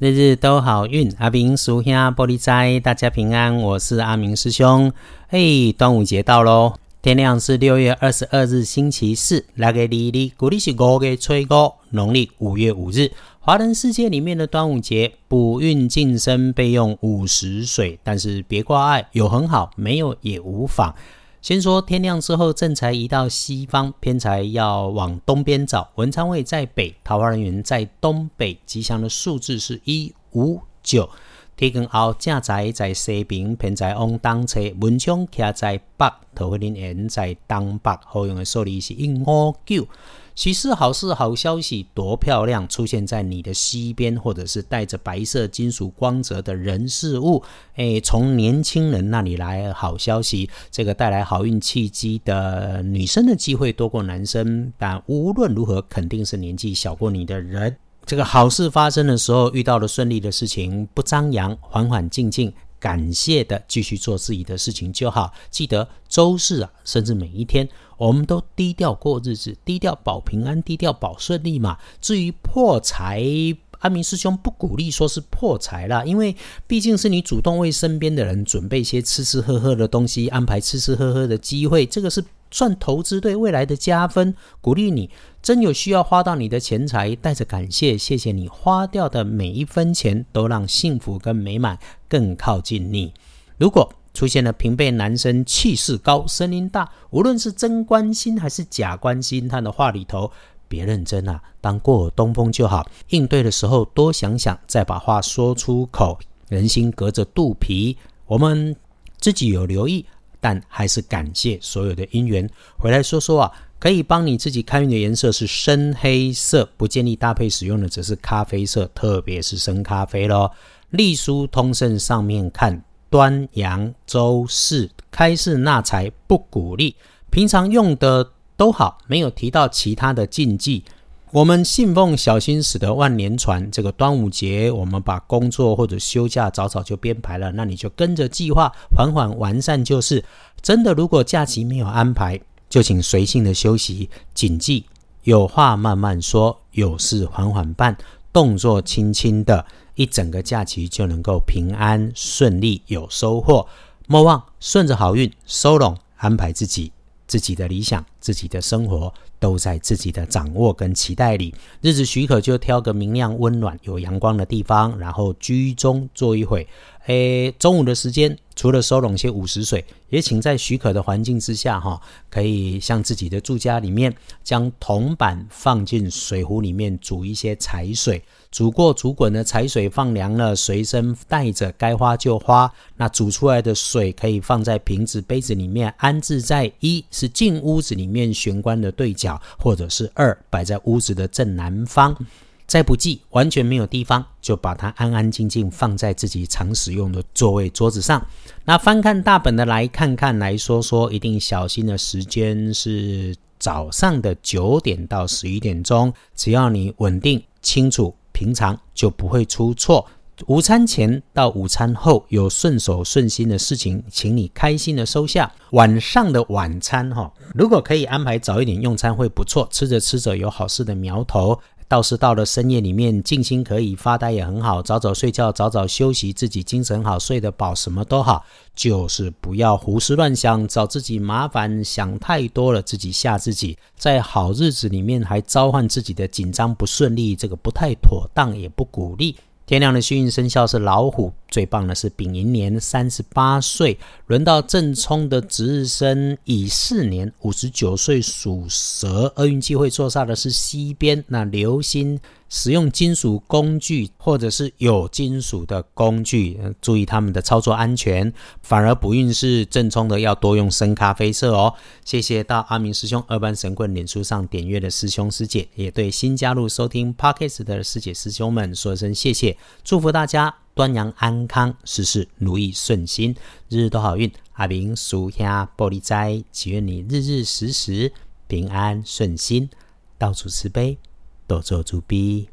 日日都好运，阿明叔兄玻璃斋，大家平安，我是阿明师兄。嘿，端午节到喽，天亮是六月二十二日星期四，来个哩哩，古历是五月初五，农历五月五日。华人世界里面的端午节，补运晋升备用午时水，但是别挂碍，有很好，没有也无妨。先说天亮之后，正财移到西方，偏财要往东边找。文昌位在北，桃花人员在东北，吉祥的数字是一五九。天光后，正财在西边，偏财往东侧。文昌徛在北，桃花人在东北，好用的数字是一五九。喜事好事好消息多漂亮，出现在你的西边，或者是带着白色金属光泽的人事物，诶，从年轻人那里来好消息，这个带来好运契机的女生的机会多过男生，但无论如何，肯定是年纪小过你的人。这个好事发生的时候，遇到了顺利的事情，不张扬，缓缓静静。感谢的，继续做自己的事情就好。记得周四啊，甚至每一天，我们都低调过日子，低调保平安，低调保顺利嘛。至于破财，阿明师兄不鼓励说是破财啦，因为毕竟是你主动为身边的人准备一些吃吃喝喝的东西，安排吃吃喝喝的机会，这个是。算投资对未来的加分，鼓励你真有需要花到你的钱财，带着感谢，谢谢你花掉的每一分钱，都让幸福跟美满更靠近你。如果出现了平辈男生，气势高，声音大，无论是真关心还是假关心，他的话里头别认真啊，当过东风就好。应对的时候多想想，再把话说出口。人心隔着肚皮，我们自己有留意。但还是感谢所有的姻缘。回来说说啊，可以帮你自己开运的颜色是深黑色，不建议搭配使用的则是咖啡色，特别是深咖啡咯。隶书通胜上面看，端阳周四开市纳财不鼓励，平常用的都好，没有提到其他的禁忌。我们信奉小心驶得万年船。这个端午节，我们把工作或者休假早早就编排了，那你就跟着计划缓缓完善就是。真的，如果假期没有安排，就请随性的休息。谨记，有话慢慢说，有事缓缓办，动作轻轻的，一整个假期就能够平安顺利有收获。莫忘顺着好运收拢，安排自己。自己的理想，自己的生活都在自己的掌握跟期待里。日子许可，就挑个明亮、温暖、有阳光的地方，然后居中坐一会。诶，中午的时间，除了收拢些午时水，也请在许可的环境之下，哈，可以向自己的住家里面，将铜板放进水壶里面煮一些柴水。煮过煮滚的柴水放凉了，随身带着，该花就花。那煮出来的水可以放在瓶子、杯子里面，安置在一是进屋子里面玄关的对角，或者是二摆在屋子的正南方。再不济，完全没有地方，就把它安安静静放在自己常使用的座位桌子上。那翻看大本的来看看，来说说，一定小心的时间是早上的九点到十一点钟。只要你稳定清楚。平常就不会出错。午餐前到午餐后有顺手顺心的事情，请你开心的收下。晚上的晚餐哈，如果可以安排早一点用餐会不错。吃着吃着有好事的苗头。倒是到了深夜里面，静心可以发呆也很好。早早睡觉，早早休息，自己精神好，睡得饱，什么都好。就是不要胡思乱想，找自己麻烦，想太多了，自己吓自己。在好日子里面还召唤自己的紧张不顺利，这个不太妥当，也不鼓励。天亮的幸运生肖是老虎，最棒的是丙寅年三十八岁，轮到正冲的值日生乙巳年五十九岁属蛇，厄运机会坐煞的是西边，那流星。使用金属工具或者是有金属的工具，注意他们的操作安全。反而不运是正冲的，要多用深咖啡色哦。谢谢到阿明师兄二班神棍脸书上点阅的师兄师姐，也对新加入收听 Podcast 的师姐师兄们说声谢谢，祝福大家端阳安康，事事如意顺心，日日都好运。阿明属下玻璃斋，祈愿你日日时时平安顺心，到处慈悲。多做主逼。